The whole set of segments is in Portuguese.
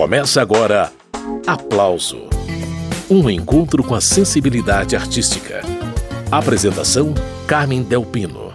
Começa agora Aplauso Um encontro com a sensibilidade artística. Apresentação: Carmen Delpino.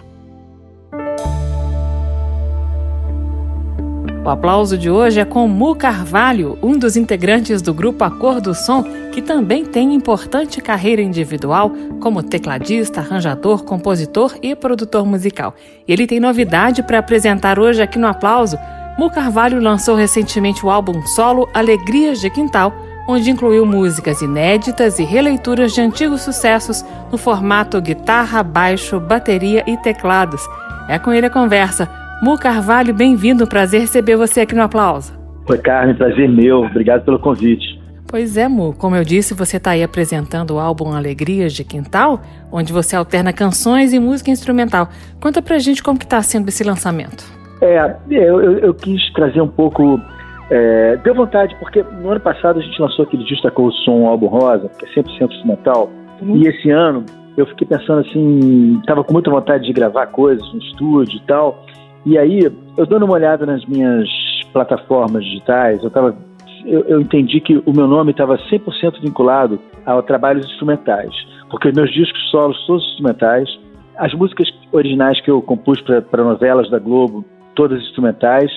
O aplauso de hoje é com Mu Carvalho, um dos integrantes do grupo Acordo do Som, que também tem importante carreira individual como tecladista, arranjador, compositor e produtor musical. Ele tem novidade para apresentar hoje aqui no Aplauso. Mu Carvalho lançou recentemente o álbum solo Alegrias de Quintal, onde incluiu músicas inéditas e releituras de antigos sucessos no formato guitarra, baixo, bateria e teclados. É com ele a conversa. Mu Carvalho, bem-vindo. Prazer receber você aqui no Aplauso. Oi, Carmen. Prazer meu. Obrigado pelo convite. Pois é, Mu. Como eu disse, você está aí apresentando o álbum Alegrias de Quintal, onde você alterna canções e música instrumental. Conta pra gente como que está sendo esse lançamento. É, eu, eu, eu quis trazer um pouco... É, deu vontade, porque no ano passado a gente lançou aquele disco com o som Álbum Rosa, que é 100% instrumental, uhum. e esse ano eu fiquei pensando assim, estava com muita vontade de gravar coisas no estúdio e tal, e aí, eu dando uma olhada nas minhas plataformas digitais, eu, tava, eu, eu entendi que o meu nome estava 100% vinculado a trabalhos instrumentais, porque meus discos solos todos instrumentais, as músicas originais que eu compus para novelas da Globo, todas instrumentais.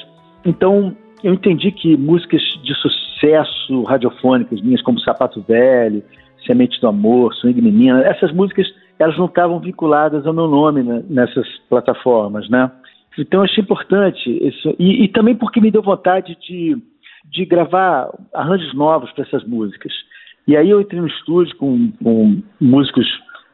Então, eu entendi que músicas de sucesso radiofônicas minhas, como Sapato Velho, Semente do Amor, Swing Menina, essas músicas elas não estavam vinculadas ao meu nome né, nessas plataformas, né? Então, achei importante isso. E, e, também porque me deu vontade de, de gravar arranjos novos para essas músicas. E aí eu entrei no estúdio com, com músicos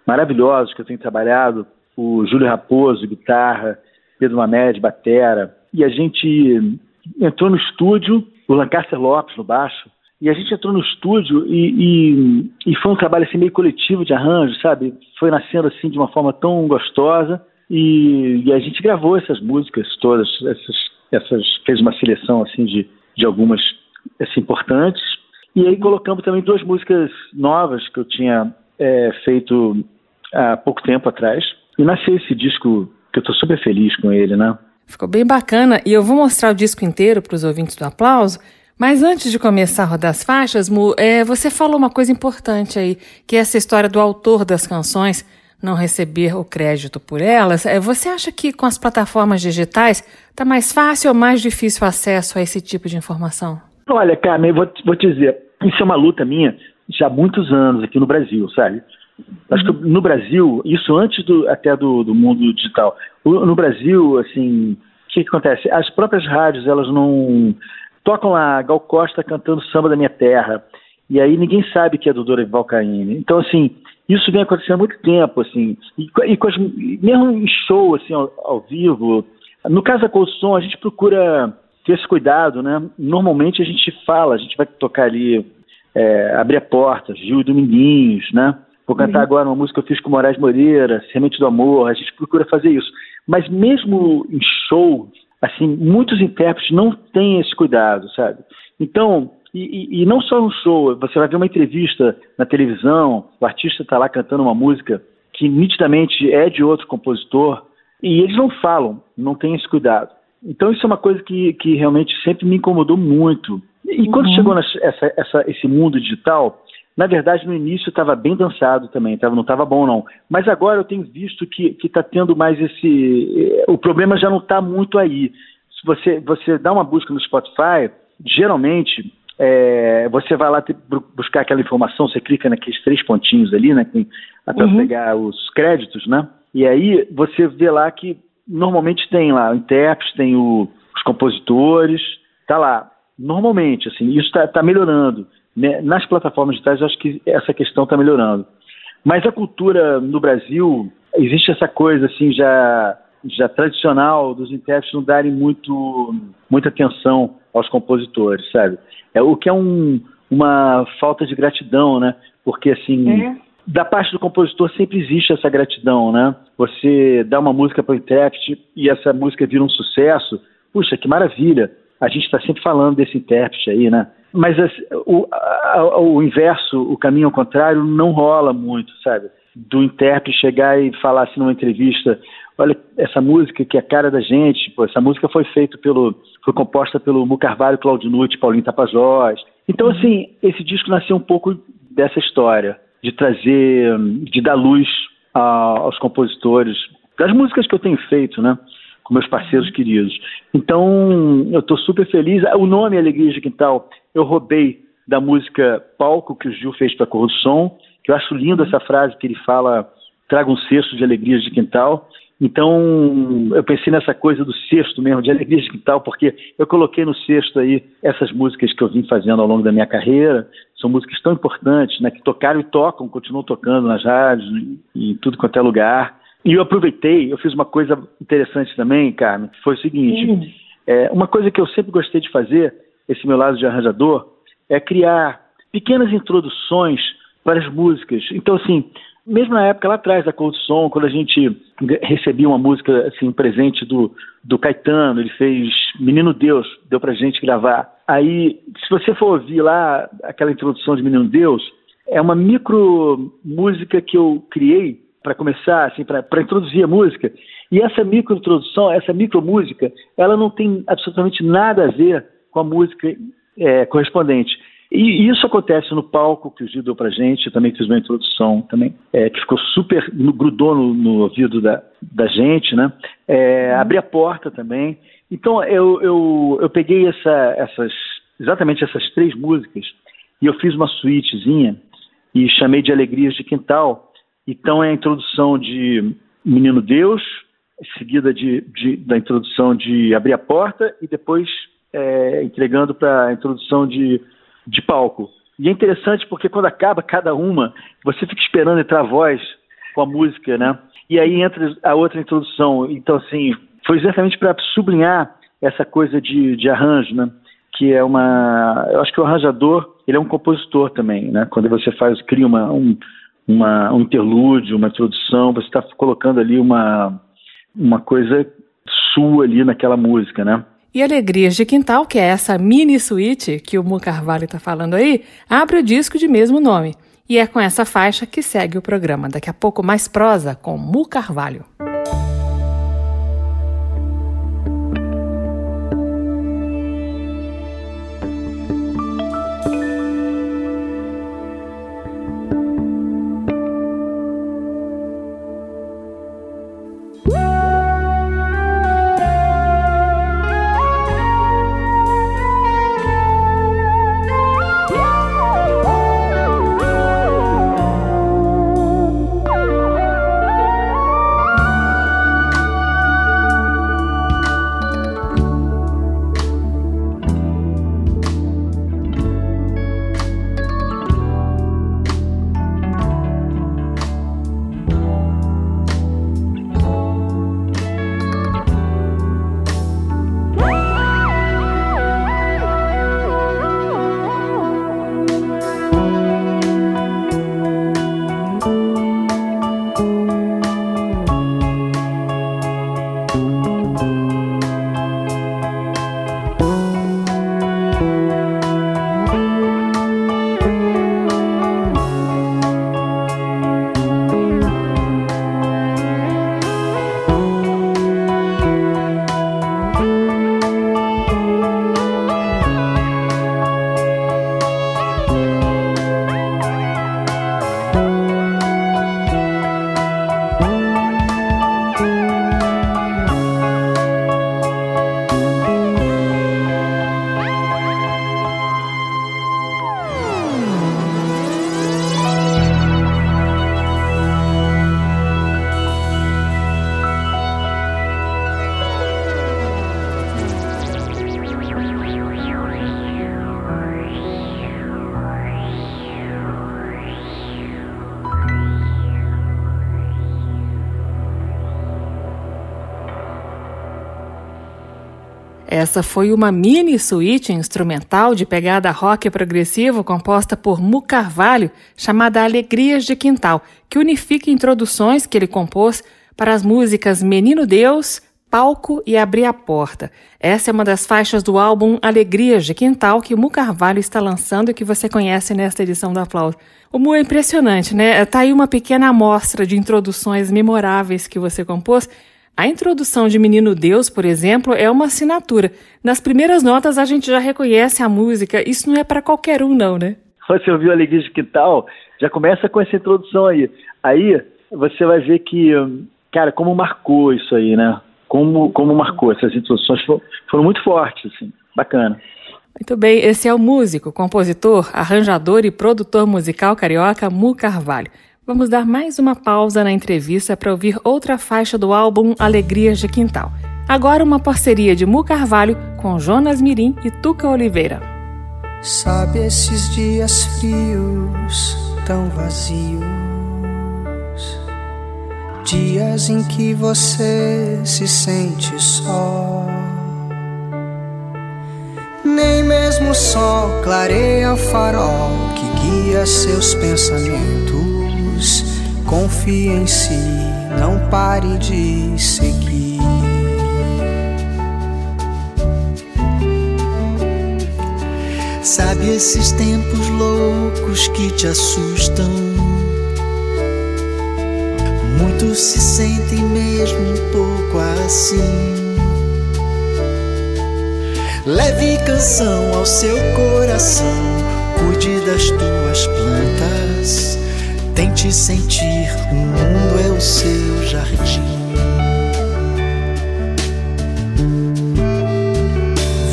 maravilhosos que eu tenho trabalhado, o Júlio Raposo, guitarra, Pedro Mamed, batera, e a gente entrou no estúdio, o Lancaster Lopes no baixo, e a gente entrou no estúdio e, e, e, foi um trabalho assim meio coletivo de arranjo, sabe? Foi nascendo assim de uma forma tão gostosa e, e, a gente gravou essas músicas todas, essas, essas fez uma seleção assim de, de algumas assim, importantes. E aí colocamos também duas músicas novas que eu tinha é, feito há pouco tempo atrás. E nasceu esse disco que eu estou super feliz com ele, né? Ficou bem bacana e eu vou mostrar o disco inteiro para os ouvintes do aplauso. Mas antes de começar a rodar as faixas, Mu, é, você falou uma coisa importante aí, que é essa história do autor das canções não receber o crédito por elas. É, você acha que com as plataformas digitais está mais fácil ou mais difícil o acesso a esse tipo de informação? Olha, Carmen, vou, vou te dizer, isso é uma luta minha já há muitos anos aqui no Brasil, sabe? Acho que no Brasil, isso antes do, até do, do mundo digital, no Brasil, assim, o que, que, acontece? As próprias rádios, elas não tocam lá Gal Costa cantando Samba da Minha Terra, e aí ninguém sabe que é do Dorival Caymmi. Então, assim, isso vem acontecendo há muito tempo, assim, e, e as, mesmo em show, assim, ao, ao, vivo. No caso da Colson, a gente procura ter esse cuidado, né? Normalmente a gente fala, a gente vai tocar ali, é, abrir a porta, Gil e Dominguinhos, né? Vou cantar uhum. agora uma música que eu fiz com Moraes Moreira, Semente do Amor, a gente procura fazer isso. Mas mesmo em show, assim, muitos intérpretes não têm esse cuidado, sabe? Então, e, e, não só no show, você vai ver uma entrevista na televisão, o artista está lá cantando uma música que nitidamente é de outro compositor, e eles não falam, não têm esse cuidado. Então isso é uma coisa que, que realmente sempre me incomodou muito. E uhum. quando chegou nessa, essa, essa, esse mundo digital, na verdade no início estava bem dançado também, tava, não estava bom não. Mas agora eu tenho visto que está tendo mais esse... Eh, o problema já não está muito aí. Se você, você dá uma busca no Spotify, geralmente é, você vai lá te, buscar aquela informação, você clica naqueles três pontinhos ali, né, para uhum. pegar os créditos, né? E aí você vê lá que normalmente tem lá o intérprete, tem o, os compositores, tá lá. Normalmente, assim, isso está tá melhorando. Né? Nas plataformas digitais, eu acho que essa questão está melhorando. Mas a cultura no Brasil, existe essa coisa, assim, já, já tradicional dos intérpretes não darem muito, muita atenção aos compositores, sabe? É o que é um, uma falta de gratidão, né? Porque assim, é. da parte do compositor sempre existe essa gratidão, né? Você dá uma música para o intérprete e essa música vira um sucesso, puxa, que maravilha! A gente está sempre falando desse intérprete aí, né? Mas o, a, o inverso, o caminho ao contrário, não rola muito, sabe? Do intérprete chegar e falar assim numa entrevista, olha, essa música que é a cara da gente, pô, essa música foi feita pelo, foi composta pelo Mu Carvalho, Claudio Nutti, Paulinho Tapajós. Então, assim, esse disco nasceu um pouco dessa história, de trazer, de dar luz a, aos compositores, das músicas que eu tenho feito, né? Com meus parceiros queridos. Então, eu estou super feliz. O nome Alegria de Quintal, eu roubei da música Palco que o Gil fez para Cor do Som, que eu acho lindo essa frase que ele fala traga um cesto de alegrias de quintal. Então, eu pensei nessa coisa do cesto mesmo, de alegrias de quintal, porque eu coloquei no cesto aí essas músicas que eu vim fazendo ao longo da minha carreira. São músicas tão importantes, né, que tocaram e tocam, continuam tocando nas rádios em tudo quanto é lugar. E eu aproveitei, eu fiz uma coisa interessante também, Carmen, que foi o seguinte: é, uma coisa que eu sempre gostei de fazer, esse meu lado de arranjador, é criar pequenas introduções para as músicas. Então, assim, mesmo na época lá atrás da Cold Som, quando a gente recebia uma música assim, presente do, do Caetano, ele fez Menino Deus, deu pra gente gravar. Aí, se você for ouvir lá aquela introdução de Menino Deus, é uma micro música que eu criei para começar, assim, para introduzir a música. E essa micro introdução, essa micro música, ela não tem absolutamente nada a ver com a música é, correspondente. E isso acontece no palco que o Gil deu pra gente, eu também fiz uma introdução também, é, que ficou super, grudou no, no ouvido da, da gente, né? É, abri a porta também. Então eu, eu, eu peguei essa, essas, exatamente essas três músicas e eu fiz uma suítezinha e chamei de Alegrias de Quintal. Então é a introdução de Menino Deus, seguida de, de da introdução de Abrir a Porta e depois é, entregando para a introdução de de palco. E é interessante porque quando acaba cada uma, você fica esperando entrar a voz com a música, né? E aí entra a outra introdução. Então, assim, foi exatamente para sublinhar essa coisa de, de arranjo, né? Que é uma. Eu acho que o arranjador, ele é um compositor também, né? Quando você faz, cria uma, um, uma, um interlúdio, uma introdução, você está colocando ali uma, uma coisa sua ali naquela música, né? E Alegrias de Quintal, que é essa mini suíte que o Mu Carvalho está falando aí, abre o disco de mesmo nome. E é com essa faixa que segue o programa. Daqui a pouco mais prosa com Mu Carvalho. Essa foi uma mini suíte instrumental de pegada rock progressivo composta por Mu Carvalho, chamada Alegrias de Quintal, que unifica introduções que ele compôs para as músicas Menino Deus, Palco e Abrir a Porta. Essa é uma das faixas do álbum Alegrias de Quintal que Mu Carvalho está lançando e que você conhece nesta edição do Aplauso. O Mu é impressionante, né? Tá aí uma pequena amostra de introduções memoráveis que você compôs A introdução de Menino Deus, por exemplo, é uma assinatura. Nas primeiras notas a gente já reconhece a música. Isso não é para qualquer um, não, né? Você ouviu Alegria de Quintal? Já começa com essa introdução aí. Aí você vai ver que, cara, como marcou isso aí, né? Como, como marcou. Essas introduções foram muito fortes, assim. Bacana. Muito bem, esse é o músico, compositor, arranjador e produtor musical carioca Mu Carvalho. Vamos dar mais uma pausa na entrevista para ouvir outra faixa do álbum Alegrias de Quintal. Agora uma parceria de Mu Carvalho com Jonas Mirim e Tuca Oliveira. Sabe esses dias frios, tão vazios, dias em que você se sente só. Nem mesmo o sol clareia o farol que guia seus pensamentos confie em si, não pare de seguir. Sabe esses tempos loucos que te assustam? Muitos se sentem mesmo um pouco assim. Leve canção ao seu coração, cuide das tuas plantas Tente sentir, o mundo é o seu jardim.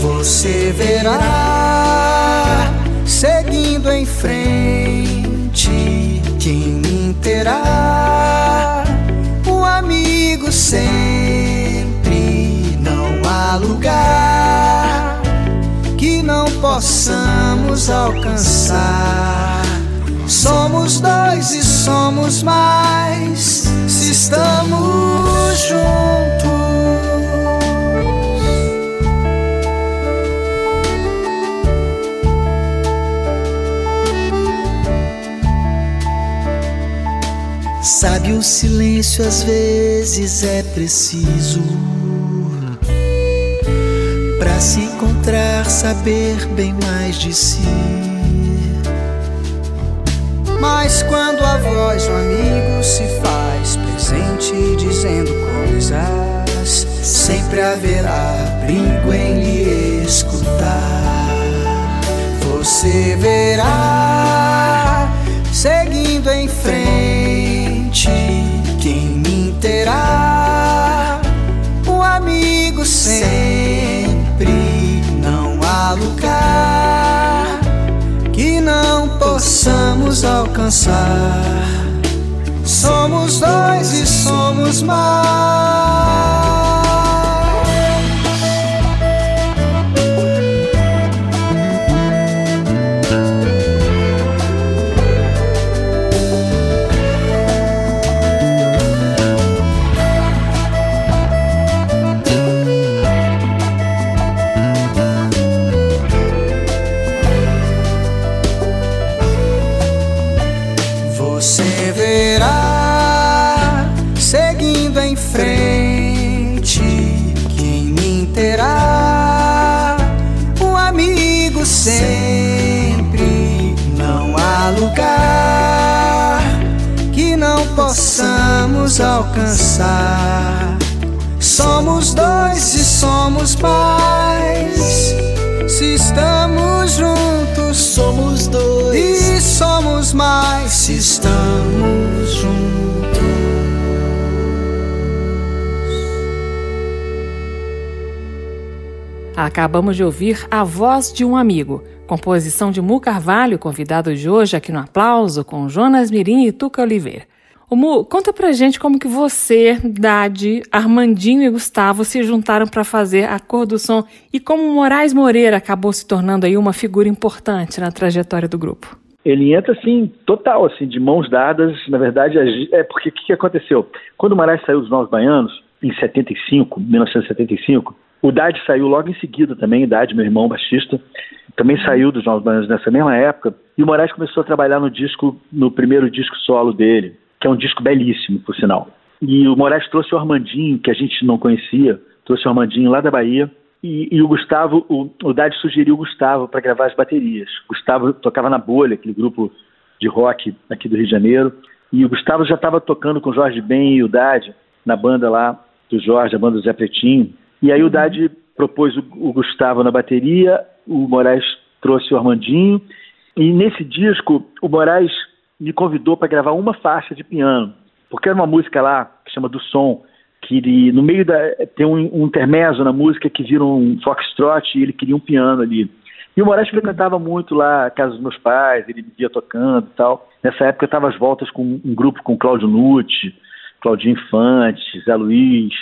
Você verá, seguindo em frente, quem terá o amigo sempre. Não há lugar que não possamos alcançar Somos dois e somos mais se estamos juntos. Sabe, o silêncio às vezes é preciso para se encontrar, saber bem mais de si. Mas quando a voz do amigo se faz presente dizendo coisas, sempre haverá perigo em lhe escutar. Você verá, seguindo em frente, alcançar. Somos dois e somos mais. Alcançar. Somos dois e somos mais. Se estamos juntos, somos dois e somos mais. Se estamos juntos. Acabamos de ouvir A Voz de um Amigo, composição de Mu Carvalho, convidado de hoje aqui no Aplauso, com Jonas Mirim e Tuca Oliveira. Mu, conta pra gente como que você, Dade, Armandinho e Gustavo se juntaram para fazer a cor do som e como Moraes Moreira acabou se tornando aí uma figura importante na trajetória do grupo. Ele entra assim, total, assim, de mãos dadas. Na verdade, é porque o que, que aconteceu? Quando o Moraes saiu dos Novos Baianos, em 75, 1975, o Dade saiu logo em seguida também, Dade, meu irmão baixista, também saiu dos Novos Baianos nessa mesma época, e o Moraes começou a trabalhar no disco, no primeiro disco solo dele, que é um disco belíssimo, por sinal. E o Moraes trouxe o Armandinho, que a gente não conhecia, trouxe o Armandinho lá da Bahia, e, e o Gustavo, o, o Dade sugeriu o Gustavo para gravar as baterias. O Gustavo tocava na Bolha, aquele grupo de rock aqui do Rio de Janeiro, e o Gustavo já estava tocando com o Jorge Ben e o Dade na banda lá, do Jorge, a banda do Zé Pretinho. E aí o Dade propôs o, o Gustavo na bateria, o Moraes trouxe o Armandinho. E nesse disco, o Moraes me convidou para gravar uma faixa de piano, porque era uma música lá que chama Do Som, que ele, no meio da. tem um, um intermezzo na música que vira um foxtrot e ele queria um piano ali. E o Moraes frequentava muito lá a casa dos meus pais, ele via tocando e tal. Nessa época eu estava às voltas com um grupo com Cláudio Nucci, Claudinho Infante, Zé Luiz,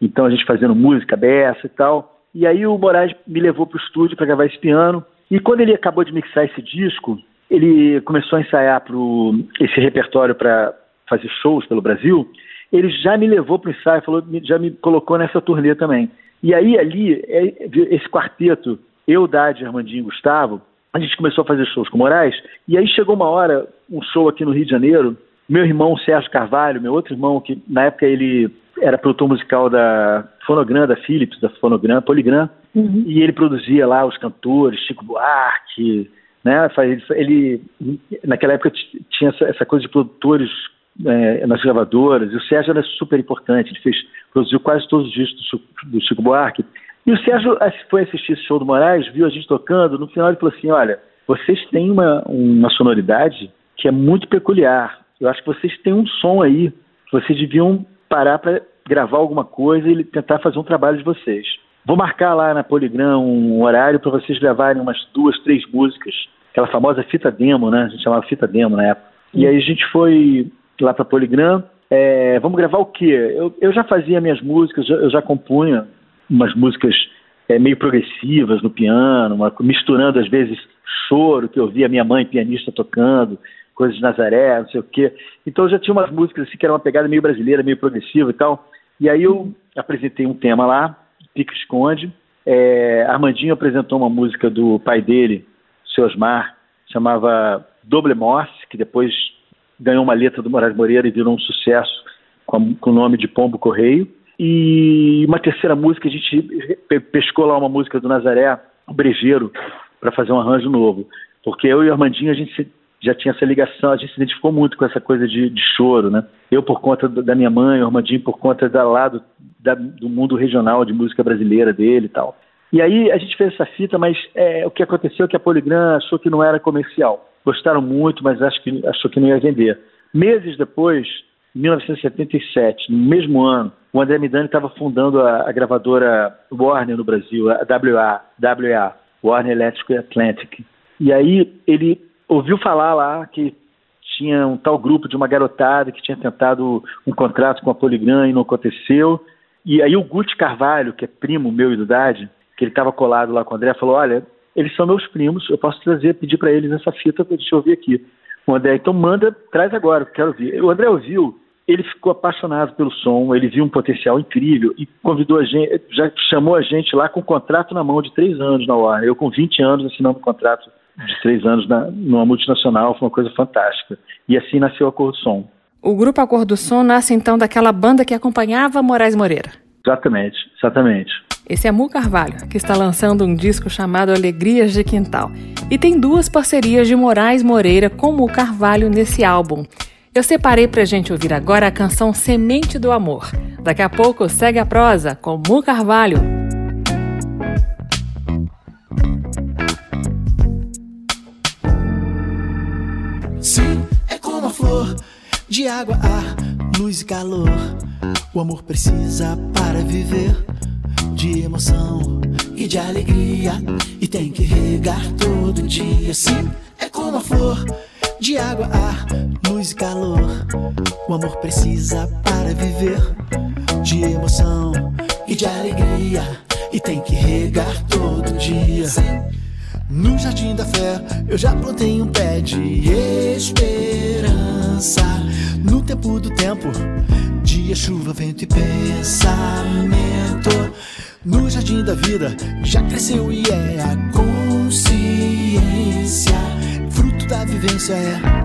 então a gente fazendo música dessa e tal. E aí o Moraes me levou para o estúdio para gravar esse piano. E quando ele acabou de mixar esse disco, ele começou a ensaiar pro, esse repertório para fazer shows pelo Brasil. Ele já me levou para o ensaio, falou, já me colocou nessa turnê também. E aí ali, é, esse quarteto, eu, Dade, Armandinho e Gustavo, a gente começou a fazer shows com Moraes. E aí chegou uma hora, um show aqui no Rio de Janeiro, meu irmão Sérgio Carvalho, meu outro irmão, que na época ele era produtor musical da Fonogram, da Philips, da Fonogram, Poligram, uhum. e ele produzia lá os cantores, Chico Buarque, né? Ele, naquela época tinha essa, essa coisa de produtores é, nas gravadoras, e o Sérgio era super importante, ele fez, produziu quase todos os discos do, do Chico Buarque. E o Sérgio foi assistir esse show do Moraes, viu a gente tocando, no final ele falou assim, olha, vocês têm uma, uma sonoridade que é muito peculiar, eu acho que vocês têm um som aí, vocês deviam parar para gravar alguma coisa e tentar fazer um trabalho de vocês. Vou marcar lá na Poligram um horário para vocês gravarem umas duas, três músicas, aquela famosa fita demo, né? A gente chamava fita demo na época. E aí a gente foi lá para Poligram. É, vamos gravar o quê? Eu, eu já fazia minhas músicas, eu já compunha umas músicas é, meio progressivas no piano, uma, misturando às vezes choro que eu via minha mãe pianista tocando, coisas de Nazaré, não sei o quê. Então eu já tinha umas músicas assim que era uma pegada meio brasileira, meio progressiva e tal. E aí eu apresentei um tema lá, Pico Esconde. É, Armandinho apresentou uma música do pai dele, seu Osmar, chamava Doble Morse, que depois ganhou uma letra do Moraes Moreira e virou um sucesso com, com o nome de Pombo Correio. E uma terceira música, a gente pescou lá uma música do Nazaré, o Brejeiro, para fazer um arranjo novo. Porque eu e o Armandinho, a gente já tinha essa ligação, a gente se identificou muito com essa coisa de, de choro, né? Eu por conta da minha mãe, o Armandinho por conta da lado da, do mundo regional de música brasileira dele e tal. E aí a gente fez essa fita, mas é, o que aconteceu é que a Poligram achou que não era comercial. Gostaram muito, mas acho que, achou que não ia vender. Meses depois, 1977, no mesmo ano, o André Midani estava fundando a, a, gravadora Warner no Brasil, a WA, WA, Warner Electric Atlantic. E aí ele ouviu falar lá que tinha um tal grupo de uma garotada que tinha tentado um contrato com a Poligram e não aconteceu. E aí o Guti Carvalho, que é primo meu e do Dade, que ele estava colado lá com o André, falou: Olha, eles são meus primos, eu posso trazer, pedir para eles essa fita para gente ouvir aqui. O André, então manda, traz agora, quero ouvir. O André ouviu, ele ficou apaixonado pelo som, ele viu um potencial incrível e convidou a gente, já chamou a gente lá com um contrato na mão de três anos na Warner. Eu com 20 anos assinando um contrato de três anos na, numa multinacional, foi uma coisa fantástica. E assim nasceu a Cor do Som. O grupo A Cor do Som nasce então daquela banda que acompanhava Moraes Moreira. Exatamente, exatamente. Esse é Mu Carvalho, que está lançando um disco chamado Alegrias de Quintal. E tem duas parcerias de Moraes Moreira com Mu Carvalho nesse álbum. Eu separei pra gente ouvir agora a canção Semente do Amor. Daqui a pouco segue a prosa com Mu Carvalho. De água, ar, luz e calor. O amor precisa para viver de emoção e de alegria. E tem que regar todo dia. Sim, é como a flor de água, ar, luz e calor. O amor precisa para viver de emoção e de alegria. E tem que regar todo dia. Sim. No jardim da fé, eu já plantei um pé de esperança. No tempo do tempo, dia, chuva, vento e pensamento. No jardim da vida, já cresceu e é a consciência. Fruto da vivência é.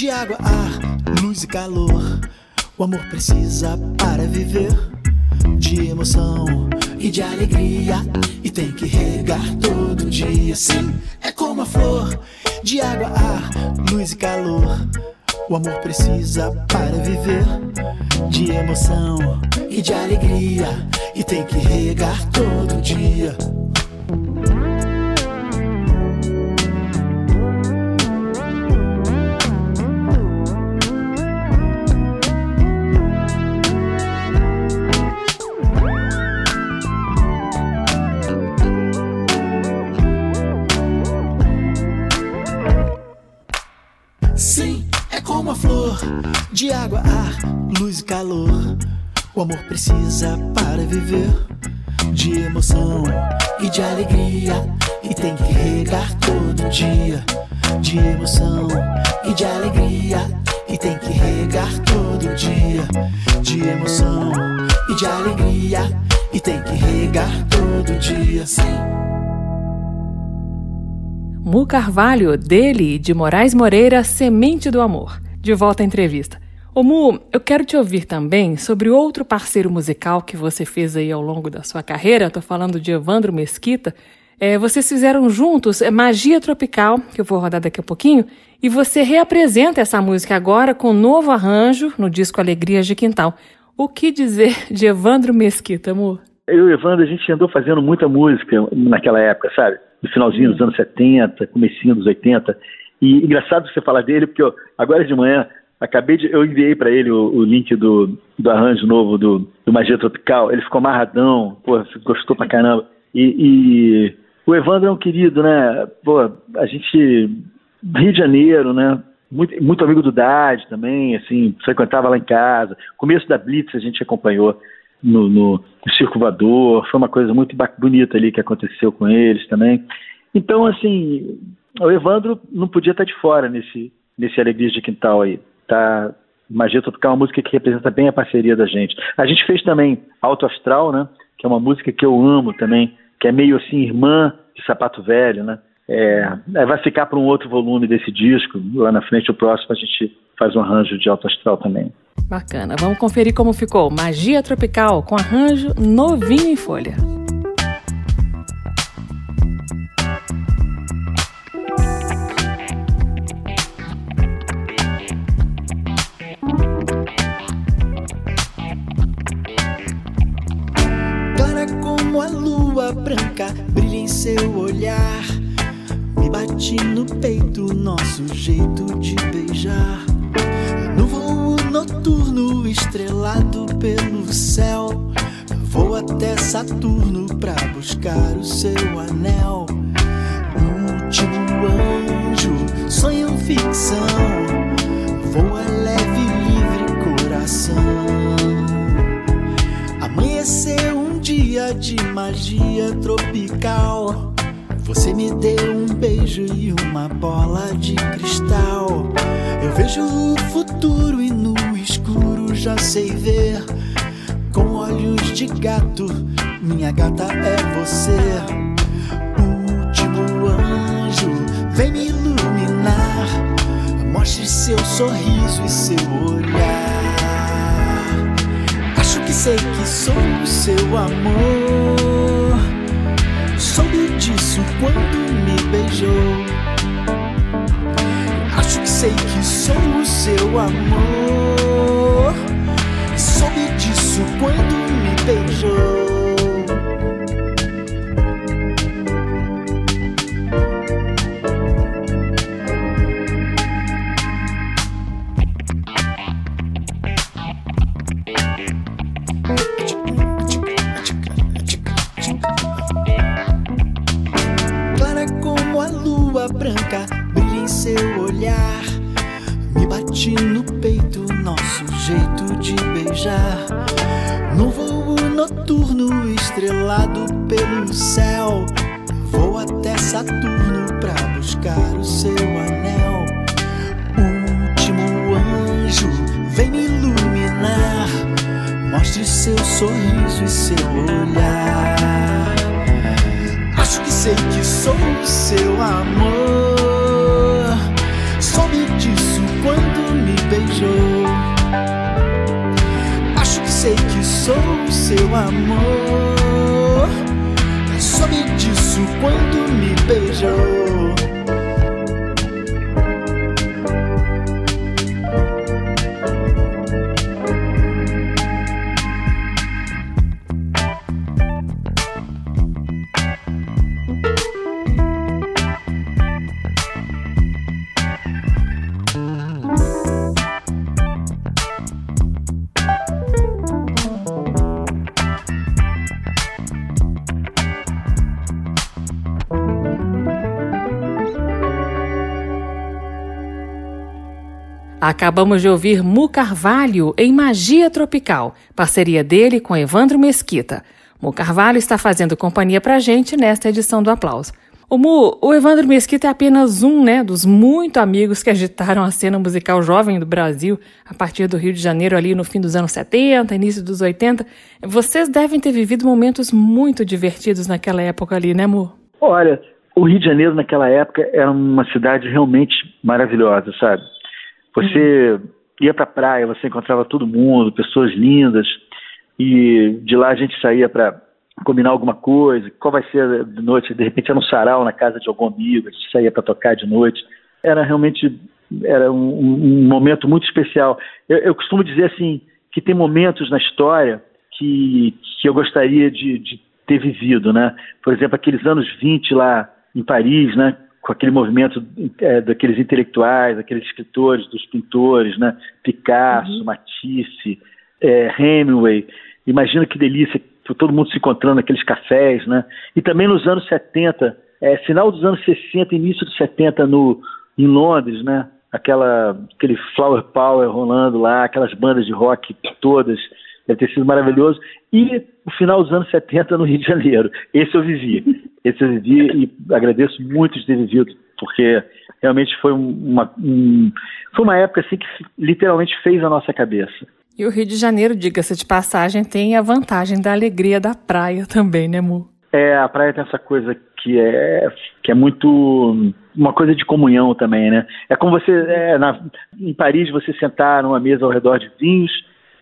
de água, ar, luz e calor. O amor precisa para viver de emoção e de alegria. E tem que regar todo dia. Sim, é como a flor de água, ar, luz e calor. O amor precisa para viver de emoção e de alegria. E tem que regar todo dia. De água, ar, luz e calor. O amor precisa para viver de emoção e de alegria. E tem que regar todo dia de emoção e de alegria. E tem que regar todo dia de emoção e de alegria. E tem que regar todo dia. Sim. Mu Carvalho, dele, de Moraes Moreira, Semente do Amor. De volta à entrevista. Ô Mu, eu quero te ouvir também sobre outro parceiro musical que você fez aí ao longo da sua carreira. Estou falando de Evandro Mesquita. É, vocês fizeram juntos é Magia Tropical, que eu vou rodar daqui a pouquinho, e você reapresenta essa música agora com novo arranjo no disco Alegrias de Quintal. O que dizer de Evandro Mesquita, Mu? Eu e Evandro, a gente andou fazendo muita música naquela época, sabe? No finalzinho dos anos 70, comecinho dos 80. E engraçado você falar dele, porque eu, agora de manhã Acabei de. Eu enviei para ele o, o, link do, do arranjo novo do, do Magia Tropical. Ele ficou amarradão, pô, gostou pra caramba. E, e, o Evandro é um querido, né? Pô, a gente. Rio de Janeiro, né? Muito, muito amigo do Dade também, assim, frequentava lá em casa. Começo da Blitz a gente acompanhou no, no, no Circo Voador. Foi uma coisa muito bonita ali que aconteceu com eles também. Então, assim, o Evandro não podia estar de fora nesse, nesse Alegrias de Quintal aí tá Magia Tropical é uma música que representa bem a parceria da gente. A gente fez também Alto Astral, né? Que é uma música que eu amo também, que é meio assim irmã de Sapato Velho, né? É, é vai ficar para um outro volume desse disco. Lá na frente, o próximo, a gente faz um arranjo de Alto Astral também. Bacana. Vamos conferir como ficou. Magia Tropical com arranjo novinho em folha. Branca brilha em seu olhar. Me bate no peito, nosso jeito de beijar. No voo noturno, estrelado pelo céu. Vou até Saturno pra buscar o seu anel. Último anjo, sonho ficção. Voa leve, livre coração. Amanheceu dia de magia tropical. Você me deu um beijo e uma bola de cristal. Eu vejo o futuro e no escuro já sei ver. Com olhos de gato, minha gata é você. Último anjo, vem me iluminar. Mostre seu sorriso e seu olhar sei que sou o seu amor. Soube disso quando me beijou. Acho que sei que sou o seu amor. Soube disso quando me beijou. Acabamos de ouvir Mu Carvalho em Magia Tropical, parceria dele com Evandro Mesquita. Mu Carvalho está fazendo companhia pra gente nesta edição do Aplauso. O Mu, o Evandro Mesquita é apenas um, né, dos muito amigos que agitaram a cena musical jovem do Brasil a partir do Rio de Janeiro ali no fim dos anos 70, início dos 80. Vocês devem ter vivido momentos muito divertidos naquela época ali, né, Mu? Olha, o Rio de Janeiro naquela época era uma cidade realmente maravilhosa, sabe? Você uhum. ia para a praia, você encontrava todo mundo, pessoas lindas, e de lá a gente saía para combinar alguma coisa, qual vai ser de noite, de repente era um sarau na casa de algum amigo, a gente saía para tocar de noite. Era realmente era um, um momento muito especial. Eu, eu, costumo dizer assim que tem momentos na história que, que eu gostaria de, de ter vivido, né? Por exemplo, aqueles anos 20 lá em Paris, né? Com aquele movimento é, daqueles intelectuais, daqueles escritores, dos pintores, né? Picasso, uhum. Matisse, é, Hemingway. Imagina que delícia, todo mundo se encontrando naqueles cafés, né? E também nos anos 70, é, final dos anos 60, início dos 70, no, em Londres, né? Aquela, aquele flower power rolando lá, aquelas bandas de rock todas, deve ter sido maravilhoso. E o final dos anos 70 no Rio de Janeiro. Esse eu vivi. Esse eu vivi e agradeço muito de ter vivido, porque realmente foi uma, um, foi uma época assim que literalmente fez a nossa cabeça. E o Rio de Janeiro, diga-se de passagem, tem a vantagem da alegria da praia também, né, Mu? É, a praia tem essa coisa que é, que é muito uma coisa de comunhão também, né? É como você é, na, em Paris você sentar numa mesa ao redor de vinhos,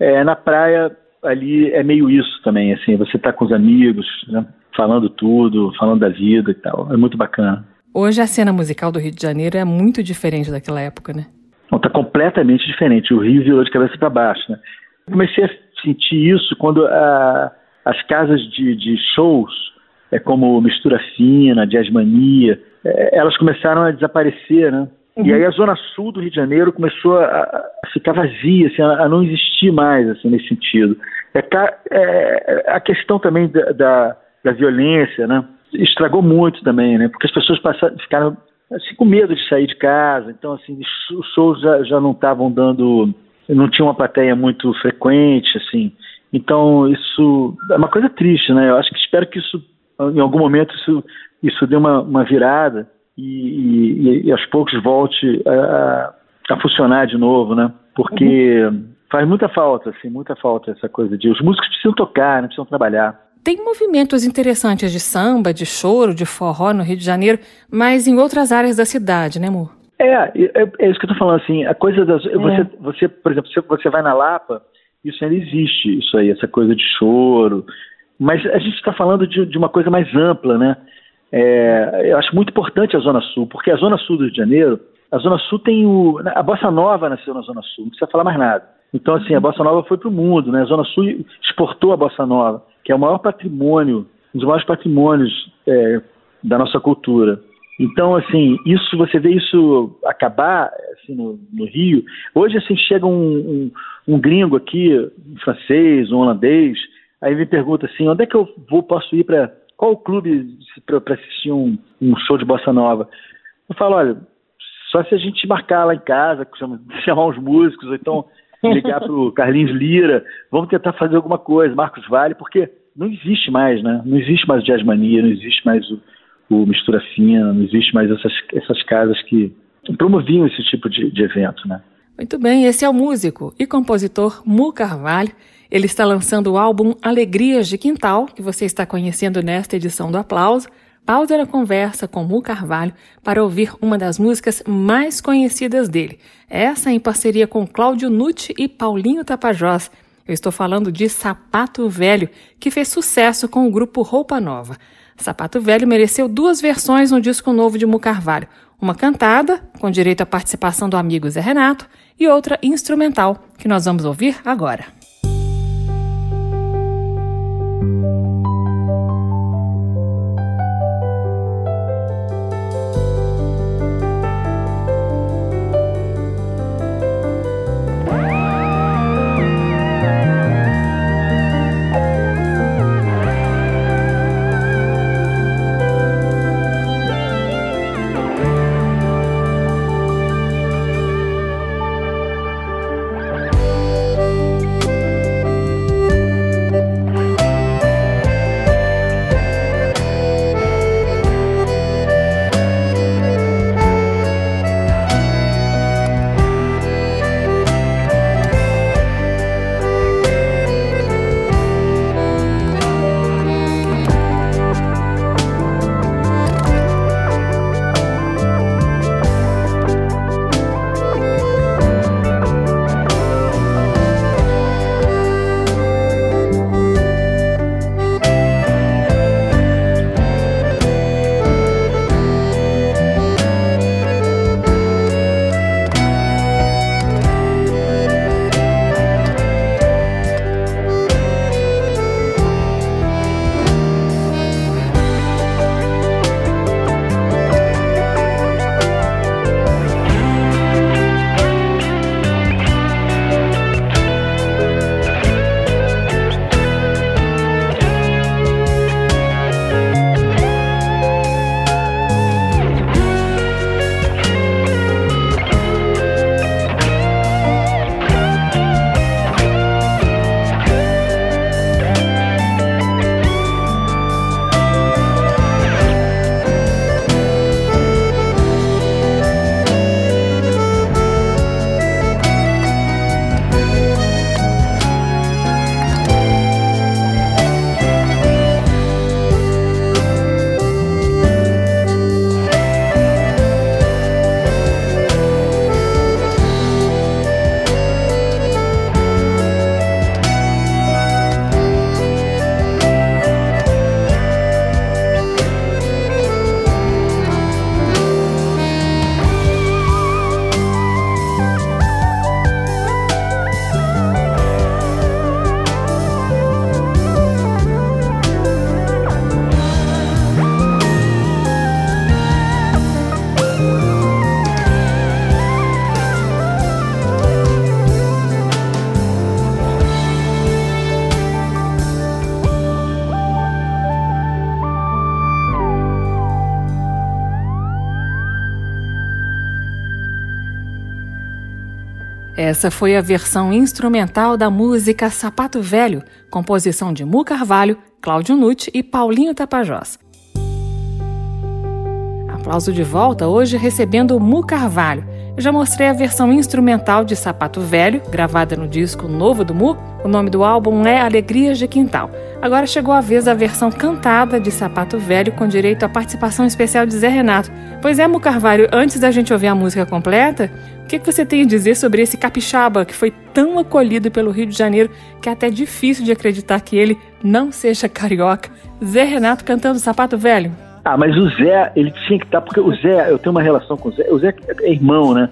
é, na praia ali é meio isso também, assim, você está com os amigos, né, falando tudo, falando da vida e tal, é muito bacana. Hoje a cena musical do Rio de Janeiro é muito diferente daquela época, né? Não, tá completamente diferente, o Rio virou de cabeça para baixo, né? comecei a sentir isso quando a, as casas de, de shows, é, como Mistura Fina, Jazzmania, é, elas começaram a desaparecer, né? Uhum. E aí a zona sul do Rio de Janeiro começou a, ficar vazia, assim, a, a, não existir mais, assim, nesse sentido. É, é, a questão também da, da, da, violência, né? Estragou muito também, né? Porque as pessoas passaram, ficaram assim, com medo de sair de casa, então assim, os shows já, já não estavam dando, não tinha uma plateia muito frequente, assim. Então isso é uma coisa triste, né? Eu acho que espero que isso, em algum momento, isso, isso dê uma, uma virada e, e, e aos poucos volte a, a, funcionar de novo, né? Porque uhum. faz muita falta, assim, muita falta essa coisa de os músicos precisam tocar, né? precisam trabalhar. Tem movimentos interessantes de samba, de choro, de forró no Rio de Janeiro, mas em outras áreas da cidade, né, amor? É, é, é isso que eu tô falando, assim, a coisa das. É. Você, você, por exemplo, se você vai na Lapa, isso ainda existe, isso aí, essa coisa de choro. Mas a gente está falando de, de uma coisa mais ampla, né? É, eu acho muito importante a Zona Sul, porque a Zona Sul do Rio de Janeiro, a Zona Sul tem o. A Bossa Nova nasceu na Zona Sul, não precisa falar mais nada. Então, assim, a Bossa Nova foi para o mundo, né? A Zona Sul exportou a Bossa Nova, que é o maior patrimônio, um dos maiores patrimônios é, da nossa cultura. Então, assim, isso você vê isso acabar assim, no, no Rio. Hoje, assim, chega um, um, um, gringo aqui, um francês, um holandês, aí me pergunta assim, onde é que eu vou, posso ir para qual o clube para assistir um, um, show de bossa nova? Eu falo, olha, só se a gente marcar lá em casa, chamar uns músicos, ou então ligar para o Carlinhos Lira, vamos tentar fazer alguma coisa, Marcos Vale, porque não existe mais, né? Não existe mais Jazz Mania, não existe mais o, o Mistura Fina, não existe mais essas, essas casas que promoviam esse tipo de, de evento, né? Muito bem, esse é o músico e compositor Mu Carvalho. Ele está lançando o álbum Alegrias de Quintal, que você está conhecendo nesta edição do Aplauso. Pausa na conversa com Mu Carvalho para ouvir uma das músicas mais conhecidas dele. Essa em parceria com Cláudio Nucci e Paulinho Tapajós. Eu estou falando de Sapato Velho, que fez sucesso com o grupo Roupa Nova. Sapato Velho mereceu duas versões no disco novo de Mu Carvalho. Uma cantada, com direito à participação do amigo Zé Renato, e outra instrumental, que nós vamos ouvir agora. Thank you. Essa foi a versão instrumental da música Sapato Velho, composição de Mu Carvalho, Cláudio Nucci e Paulinho Tapajós. Aplauso de volta hoje recebendo Mu Carvalho. Já mostrei a versão instrumental de Sapato Velho, gravada no disco novo do Mu. O nome do álbum é Alegrias de Quintal. Agora chegou a vez da versão cantada de Sapato Velho, com direito à participação especial de Zé Renato. Pois é, Mu Carvalho, antes da gente ouvir a música completa, o que, que você tem a dizer sobre esse capixaba que foi tão acolhido pelo Rio de Janeiro que é até difícil de acreditar que ele não seja carioca? Zé Renato cantando Sapato Velho. Ah, mas o Zé, ele tinha que estar, porque o Zé, eu tenho uma relação com o Zé, o Zé é irmão, né?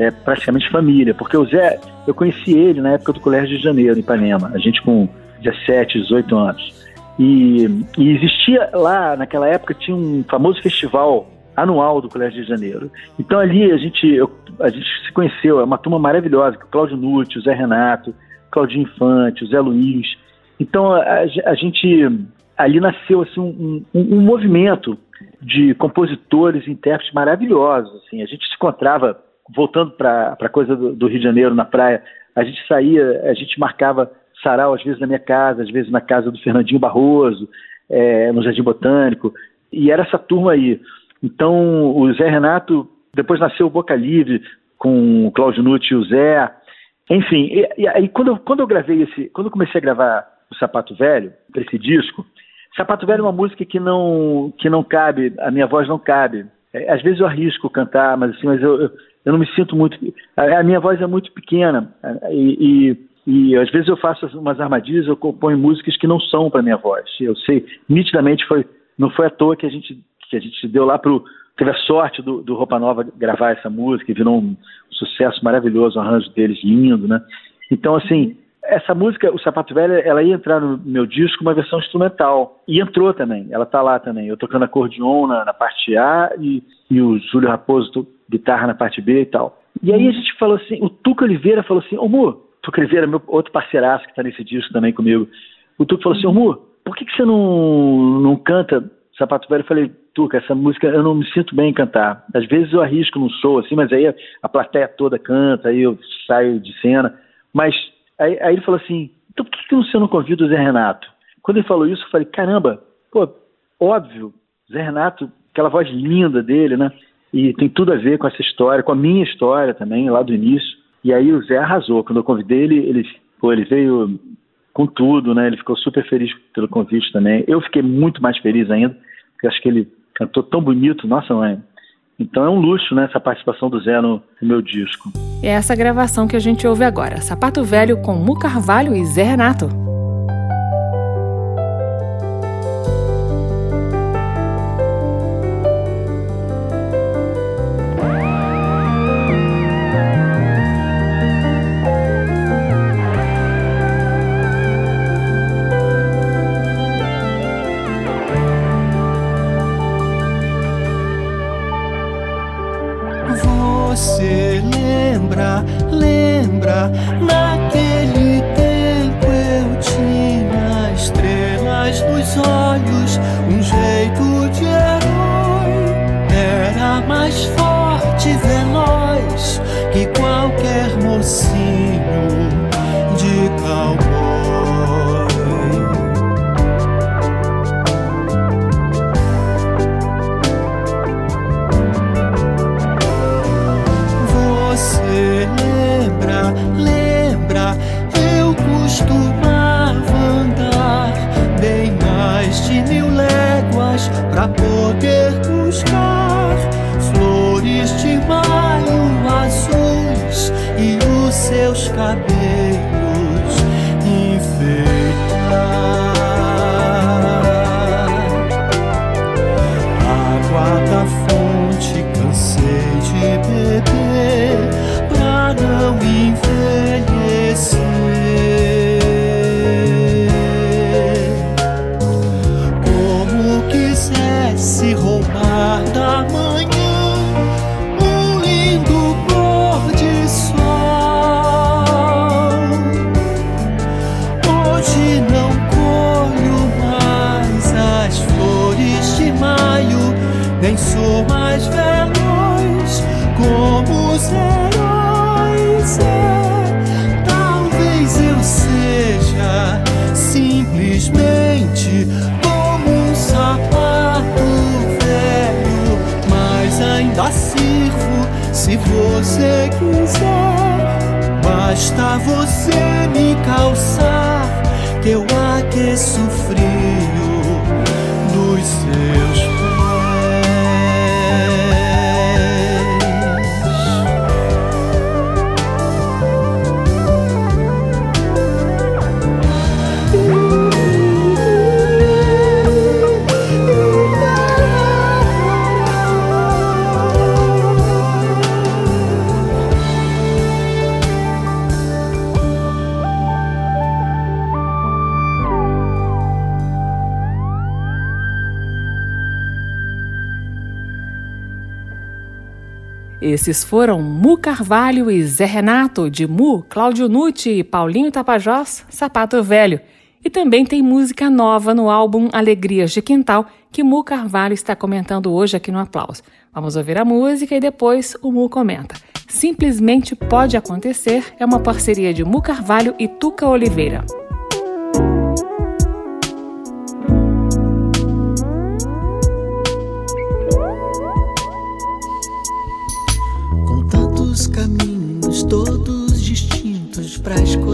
É praticamente família, porque o Zé, eu conheci ele na época do Colégio de Janeiro, em Ipanema, a gente com 17, 18 anos. E, e, existia lá, naquela época, tinha um famoso festival anual do Colégio de Janeiro. Então ali a gente, eu, a gente se conheceu, é uma turma maravilhosa, o Cláudio Nutti, o Zé Renato, o Claudinho Infante, o Zé Luiz. Então a, a gente, ali nasceu assim, um, um, um movimento de compositores e intérpretes maravilhosos. Assim. A gente se encontrava, voltando para a coisa do, do Rio de Janeiro, na praia, a gente saía, a gente marcava sarau, às vezes na minha casa, às vezes na casa do Fernandinho Barroso, é, no Jardim Botânico, e era essa turma aí. Então, o Zé Renato, depois nasceu o Boca Livre, com o Cláudio Nutti e o Zé. Enfim, e, aí quando eu, quando eu gravei esse, quando eu comecei a gravar o Sapato Velho, para esse disco, Sapato Velho é uma música que não, que não cabe, a minha voz não cabe. É, às vezes eu arrisco cantar, mas assim, mas eu, eu, eu não me sinto muito. A, a, minha voz é muito pequena e, e E às vezes eu faço umas armadilhas, eu componho músicas que não são para minha voz. Eu sei, nitidamente foi, não foi à toa que a gente que a gente deu lá pro teve a sorte do, do Roupa Nova gravar essa música, e virou um sucesso maravilhoso, o arranjo deles lindo, né? Então assim, essa música, o Sapato Velho, ela ia entrar no meu disco uma versão instrumental. E entrou também, ela tá lá também. Eu tocando acordeon na, na parte A e, e o Júlio Raposo guitarra na parte B e tal. E aí a gente falou assim, o Tuca Oliveira falou assim, ô Mu, Tuca Oliveira, meu outro parceiraço que tá nesse disco também comigo. O Tuca falou assim, ô Mu, por que, que você não, não canta Sapato Velho? Eu falei, Tuca, essa música eu não me sinto bem em cantar. Às vezes eu arrisco num show assim, mas aí a plateia toda canta, aí eu saio de cena. Mas aí, aí ele falou assim, então por que, que você não convida o Zé Renato? Quando ele falou isso, eu falei, caramba, pô, óbvio, Zé Renato, aquela voz linda dele, né? E tem tudo a ver com essa história, com a minha história também, lá do início. E aí o Zé arrasou. Quando eu convidei ele, ele, pô, ele veio com tudo, né? Ele ficou super feliz pelo convite também. Eu fiquei muito mais feliz ainda, porque acho que ele cantou tão bonito, nossa mãe. Então é um luxo, né, essa participação do Zé no, no meu disco. É essa gravação que a gente ouve agora, Sapato Velho com Mu Carvalho e Zé Renato. Basta você me calçar que eu aqueço Esses foram Mu Carvalho e Zé Renato, de Mu, Cláudio Nucci e Paulinho Tapajós, Sapato Velho. E também tem música nova no álbum Alegrias de Quintal, que Mu Carvalho está comentando hoje aqui no Aplauso. Vamos ouvir a música e depois o Mu comenta. Simplesmente Pode Acontecer é uma parceria de Mu Carvalho e Tuca Oliveira. Todos distintos para escolher.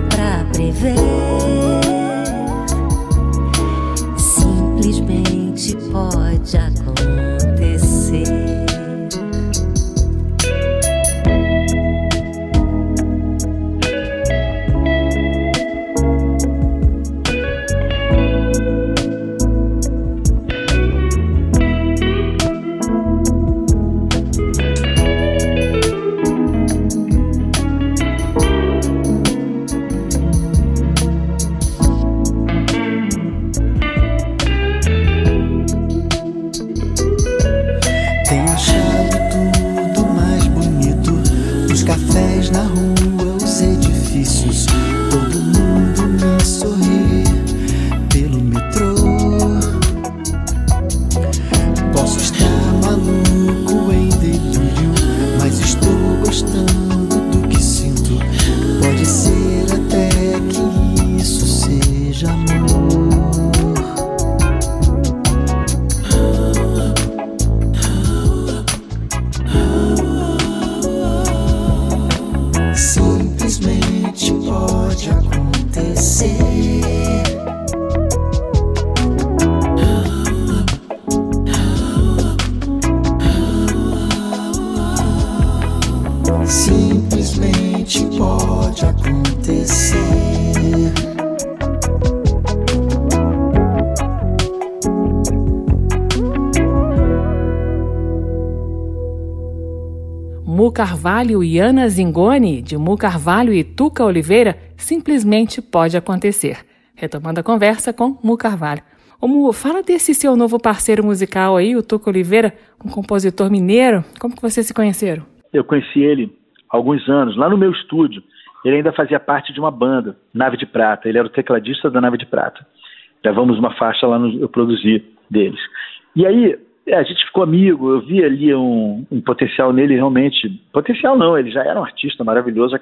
Pra prever. Carvalho e Ana Zingoni, de Mu Carvalho e Tuca Oliveira, simplesmente pode acontecer. Retomando a conversa com Mu Carvalho. Ô Mu, fala desse seu novo parceiro musical aí, o Tuca Oliveira, um compositor mineiro. Como que vocês se conheceram? Eu conheci ele há alguns anos, lá no meu estúdio. Ele ainda fazia parte de uma banda, Nave de Prata. Ele era o tecladista da Nave de Prata. Gravamos uma faixa lá no eu produzi deles. E aí, é, a gente ficou amigo, eu vi ali um, um potencial nele realmente. Potencial não, ele já era um artista maravilhoso,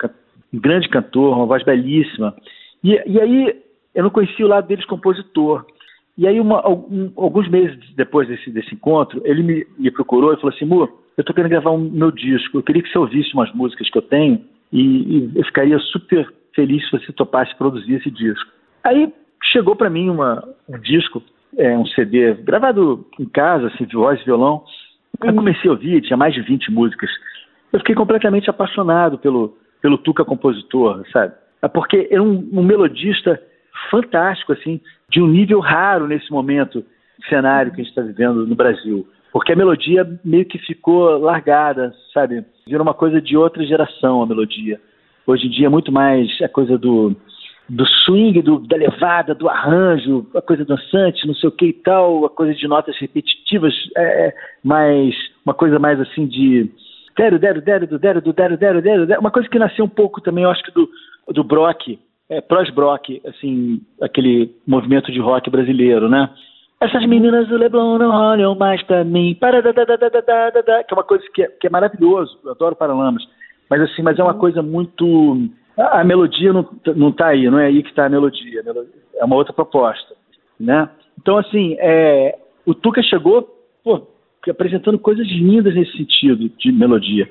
um grande cantor, uma voz belíssima. E, e aí eu não conhecia o lado deles compositor. E aí, uma, um, alguns meses depois desse, desse encontro, ele me, me procurou e falou assim: Mu, eu tô querendo gravar um meu disco, eu queria que você ouvisse umas músicas que eu tenho e, e eu ficaria super feliz se você topasse produzir esse disco. Aí chegou para mim uma, um disco, é, um CD gravado em casa, assim, de voz e violão. Aí comecei a ouvir, tinha mais de 20 músicas. Eu fiquei completamente apaixonado pelo, pelo Tuca compositor, sabe? É porque é um, um melodista fantástico, assim, de um nível raro nesse momento cenário que a gente está vivendo no Brasil. Porque a melodia meio que ficou largada, sabe? Virou uma coisa de outra geração a melodia. Hoje em dia é muito mais a coisa do, do swing, do, da levada, do arranjo, a coisa dançante, não sei o que e tal, a coisa de notas repetitivas, é, mais uma coisa mais assim de dero, dero, dero, do dero, do dero, dero, dero, uma coisa que nasceu um pouco também, eu acho que do, do Brock, é, pós-Brock, assim, aquele movimento de rock brasileiro, né? Essas meninas do Leblon não olham mais pra mim, para da, da, da, da, da, da, da, que é uma coisa que é, que é maravilhoso, eu adoro Paralamas, mas assim, mas é uma coisa muito a, a melodia não, não tá aí, não é aí que está a melodia, é uma outra proposta, né? Então, assim, é, o Tuca chegou, pô, apresentando coisas lindas nesse sentido de melodia.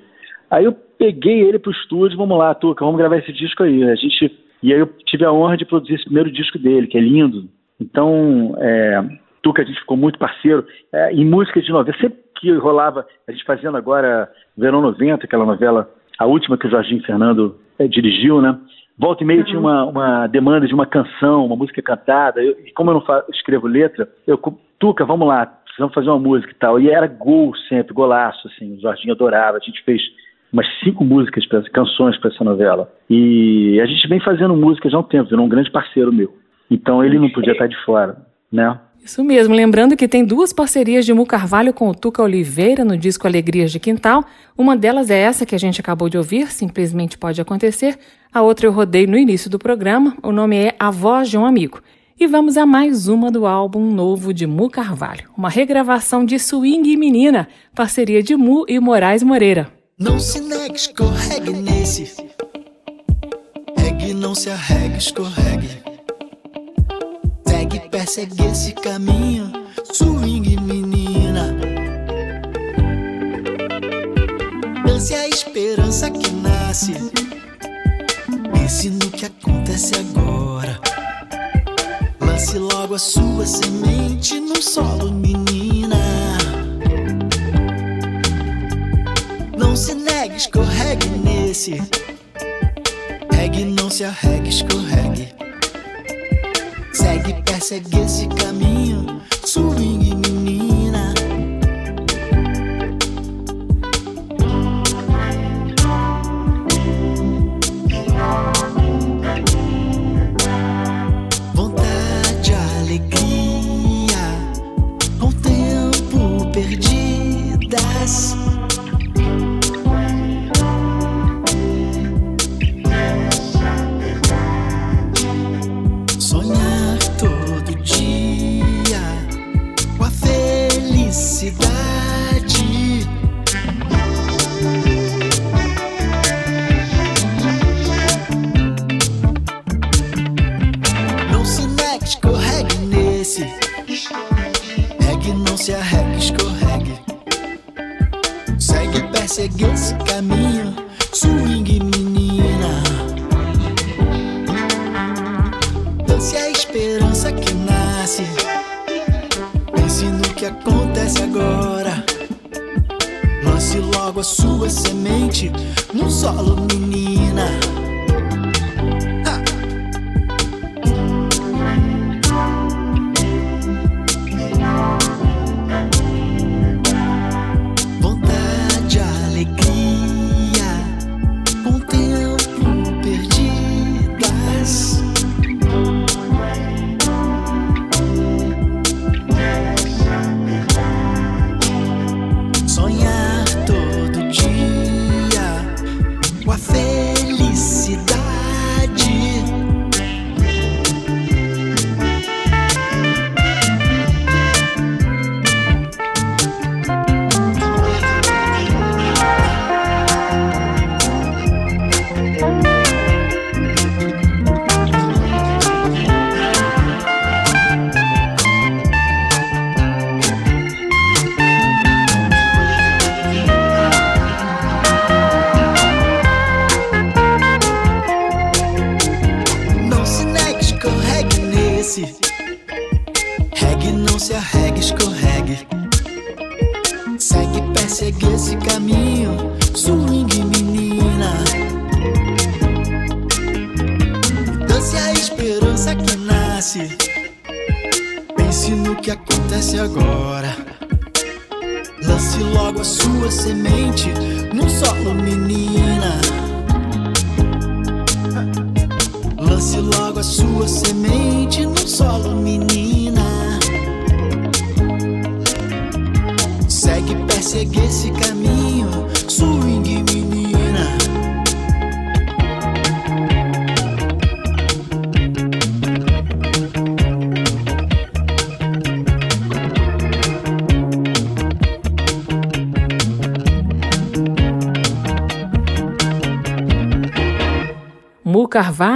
Aí eu peguei ele pro estúdio, vamos lá, Tuca, vamos gravar esse disco aí. A gente e aí eu tive a honra de produzir esse primeiro disco dele, que é lindo. Então, é, Tuca, a gente ficou muito parceiro. É, em música de novela, sempre que rolava, a gente fazendo agora Verão 90, aquela novela, a última que o Jorginho Fernando é, dirigiu, né? Volta e meia uhum. tinha uma, uma, demanda de uma canção, uma música cantada. Eu, e como eu não escrevo letra, eu, Tuca, vamos lá, precisamos fazer uma música e tal. E era gol sempre, golaço, assim. O Jorginho adorava. A gente fez umas cinco músicas, canções para essa novela. E a gente vem fazendo músicas há um tempo, virou um grande parceiro meu. Então ele não podia estar de fora, né? Isso mesmo, lembrando que tem duas parcerias de Mu Carvalho com o Tuca Oliveira no disco Alegrias de Quintal. Uma delas é essa que a gente acabou de ouvir, Simplesmente Pode Acontecer. A outra eu rodei no início do programa, o nome é A Voz de um Amigo. E vamos a mais uma do álbum novo de Mu Carvalho, uma regravação de Swing Menina, parceria de Mu e Moraes Moreira. Não se negue, escorregue nesse. Regue, não se arregue, escorregue. Segue, persegue esse caminho. Swing, menina. Dance a esperança que nasce. Pense no que acontece agora. Lance logo a sua semente no solo, menina. Não se negue, escorregue nesse. Regue, não se arregue, escorregue. Segue, persegue esse caminho. Swing, menina.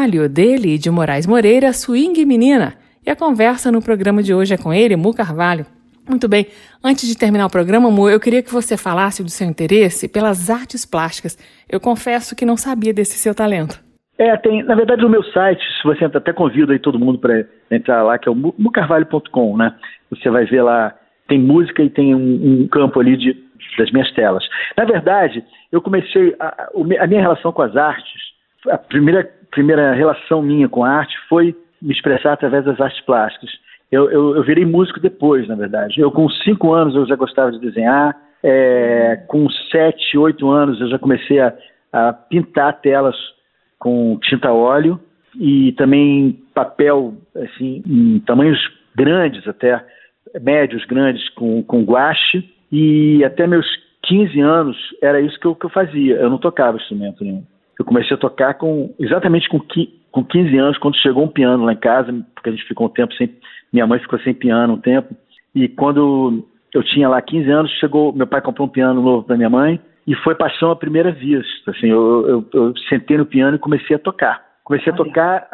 Carvalho, dele e de Moraes Moreira, Swing Menina. E a conversa no programa de hoje é com ele, Mu Carvalho. Muito bem. Antes de terminar o programa, amor, eu queria que você falasse do seu interesse pelas artes plásticas. Eu confesso que não sabia desse seu talento. É, tem, na verdade, no meu site, se você até convido aí todo mundo para entrar lá, que é o mucarvalho.com, né? Você vai ver lá, tem música e tem um, um campo ali de, das minhas telas. Na verdade, eu comecei, a, a minha relação com as artes, a primeira, primeira relação minha com a arte foi me expressar através das artes plásticas. Eu, eu, eu, virei músico depois, na verdade. Eu, com cinco anos, eu já gostava de desenhar. É, com sete, oito anos, eu já comecei a, a pintar telas com tinta óleo e também papel, assim, em tamanhos grandes até, médios, grandes, com, com guache. E até meus 15 anos era isso que eu, que eu fazia. Eu não tocava instrumento nenhum. Eu comecei a tocar com exatamente com, com 15 anos, quando chegou um piano lá em casa, porque a gente ficou um tempo sem minha mãe ficou sem piano um tempo. E quando eu tinha lá 15 anos, chegou, meu pai comprou um piano novo para minha mãe e foi paixão à primeira vista. Assim, eu, eu, eu, sentei no piano e comecei a tocar. Comecei a tocar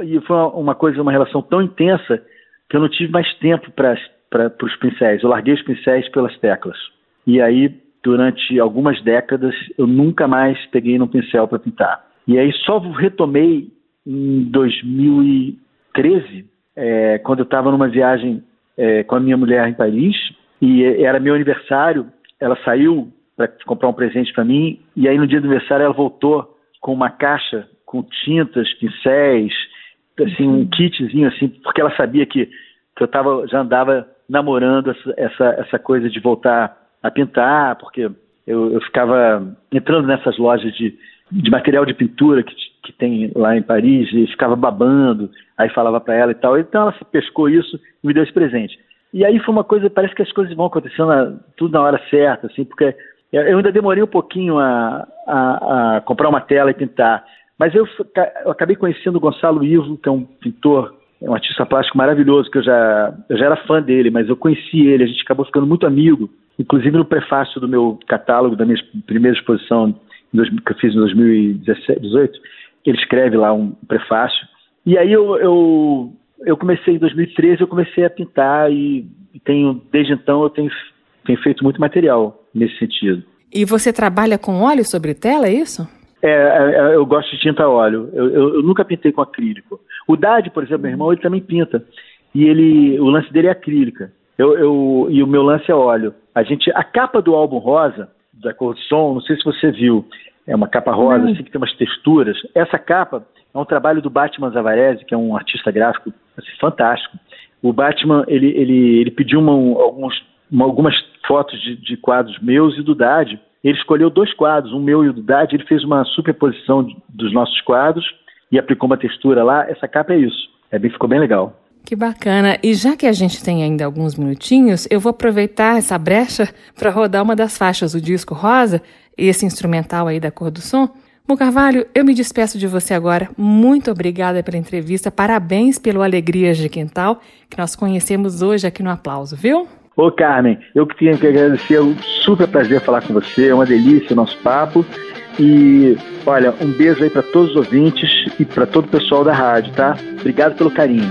e foi uma coisa, uma relação tão intensa que eu não tive mais tempo para os pincéis. Eu larguei os pincéis pelas teclas. E aí, durante algumas décadas, eu nunca mais peguei no pincel para pintar. E aí só retomei em 2013 é, quando eu estava numa viagem é, com a minha mulher em Paris, e era meu aniversário, ela saiu para comprar um presente para mim, e aí no dia do aniversário ela voltou com uma caixa com tintas, pincéis, assim, um kitzinho assim, porque ela sabia que, que eu tava, já andava namorando essa, essa, essa coisa de voltar a pintar, porque eu, eu ficava entrando nessas lojas de, de material de pintura que, que tem lá em Paris e ficava babando, aí falava para ela e tal. Então ela se pescou isso e me deu esse presente. E aí foi uma coisa, parece que as coisas vão acontecendo na, tudo na hora certa, assim, porque eu ainda demorei um pouquinho a, a, a comprar uma tela e pintar. Mas eu, eu, acabei conhecendo o Gonçalo Ivo, que é um pintor, é um artista plástico maravilhoso, que eu já, eu já era fã dele, mas eu conheci ele, a gente acabou ficando muito amigo. Inclusive no prefácio do meu catálogo, da minha primeira exposição que eu fiz em 2018, ele escreve lá um prefácio. E aí eu, eu, eu comecei em 2013, eu comecei a pintar e tenho, desde então eu tenho, tenho feito muito material nesse sentido. E você trabalha com óleo sobre tela, é isso? É, é, é eu gosto de tinta óleo. Eu, eu, eu, nunca pintei com acrílico. O Dade, por exemplo, meu irmão, ele também pinta. E ele, o lance dele é acrílica. Eu, eu, e o meu lance é óleo. A gente, a capa do álbum Rosa, da cor de som, não sei se você viu, é uma capa rosa, assim, que tem umas texturas. Essa capa é um trabalho do Batman Zavarese, que é um artista gráfico assim, fantástico. O Batman, ele, ele, ele pediu uma, alguns, uma, algumas fotos de, de, quadros meus e do Dade. Ele escolheu dois quadros, um meu e o do Dade. Ele fez uma superposição dos nossos quadros e aplicou uma textura lá. Essa capa é isso. É bem, ficou bem legal. Que bacana. E já que a gente tem ainda alguns minutinhos, eu vou aproveitar essa brecha para rodar uma das faixas do disco Rosa, esse instrumental aí da cor do som. Bom, Carvalho, eu me despeço de você agora. Muito obrigada pela entrevista. Parabéns pelo Alegrias de Quintal, que nós conhecemos hoje aqui no Aplauso, viu? Ô, Carmen, eu que tenho que agradecer. É um super prazer falar com você. É uma delícia o nosso papo. E, olha, um beijo aí para todos os ouvintes e para todo o pessoal da rádio, tá? Obrigado pelo carinho.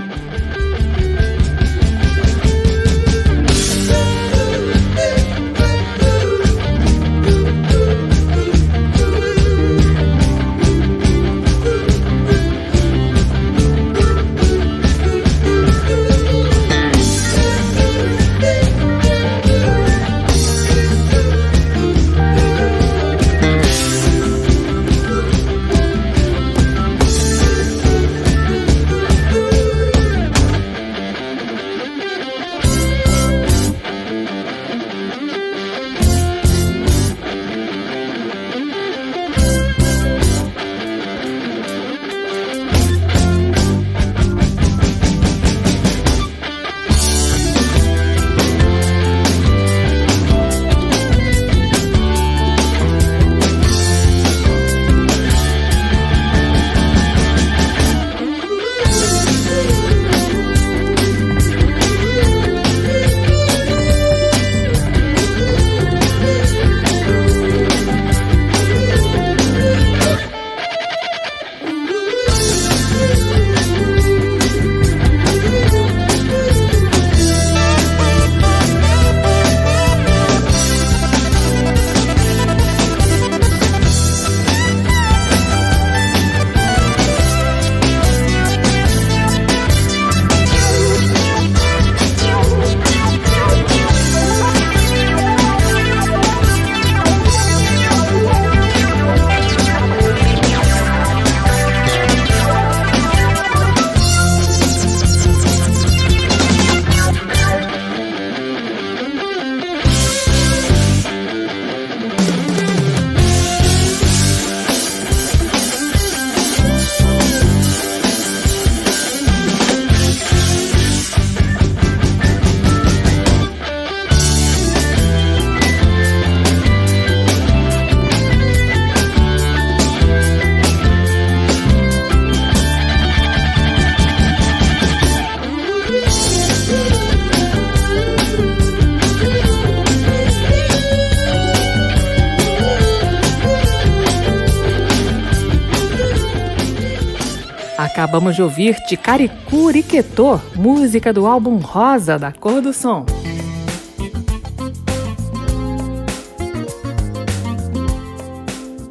Acabamos de ouvir Ticaricuriquetô, música do álbum Rosa da Cor do Som.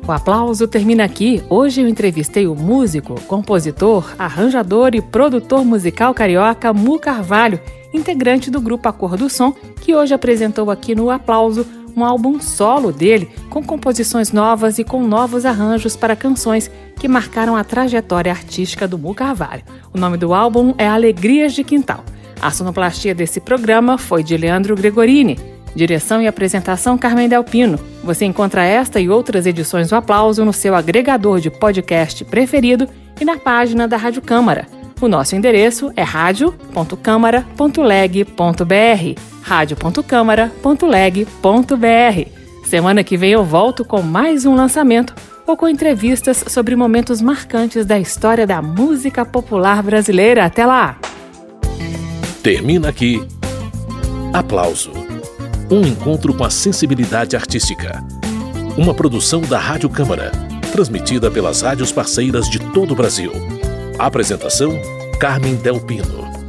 O aplauso termina aqui. Hoje eu entrevistei o músico, compositor, arranjador e produtor musical carioca Mu Carvalho, integrante do grupo Cor do Som, que hoje apresentou aqui no Aplauso um álbum solo dele, com composições novas e com novos arranjos para canções que marcaram a trajetória artística do Mu Carvalho. O nome do álbum é Alegrias de Quintal. A sonoplastia desse programa foi de Leandro Gregorini. Direção e apresentação Carmen Delpino. Você encontra esta e outras edições do Aplauso no seu agregador de podcast preferido e na página da Rádio Câmara. O nosso endereço é radio.câmara.leg.br radio.câmara.leg.br. Semana que vem eu volto com mais um lançamento ou com entrevistas sobre momentos marcantes da história da música popular brasileira. Até lá! Termina aqui. Aplauso. Um encontro com a sensibilidade artística. Uma produção da Rádio Câmara, transmitida pelas rádios parceiras de todo o Brasil. Apresentação: Carmen Del Pino.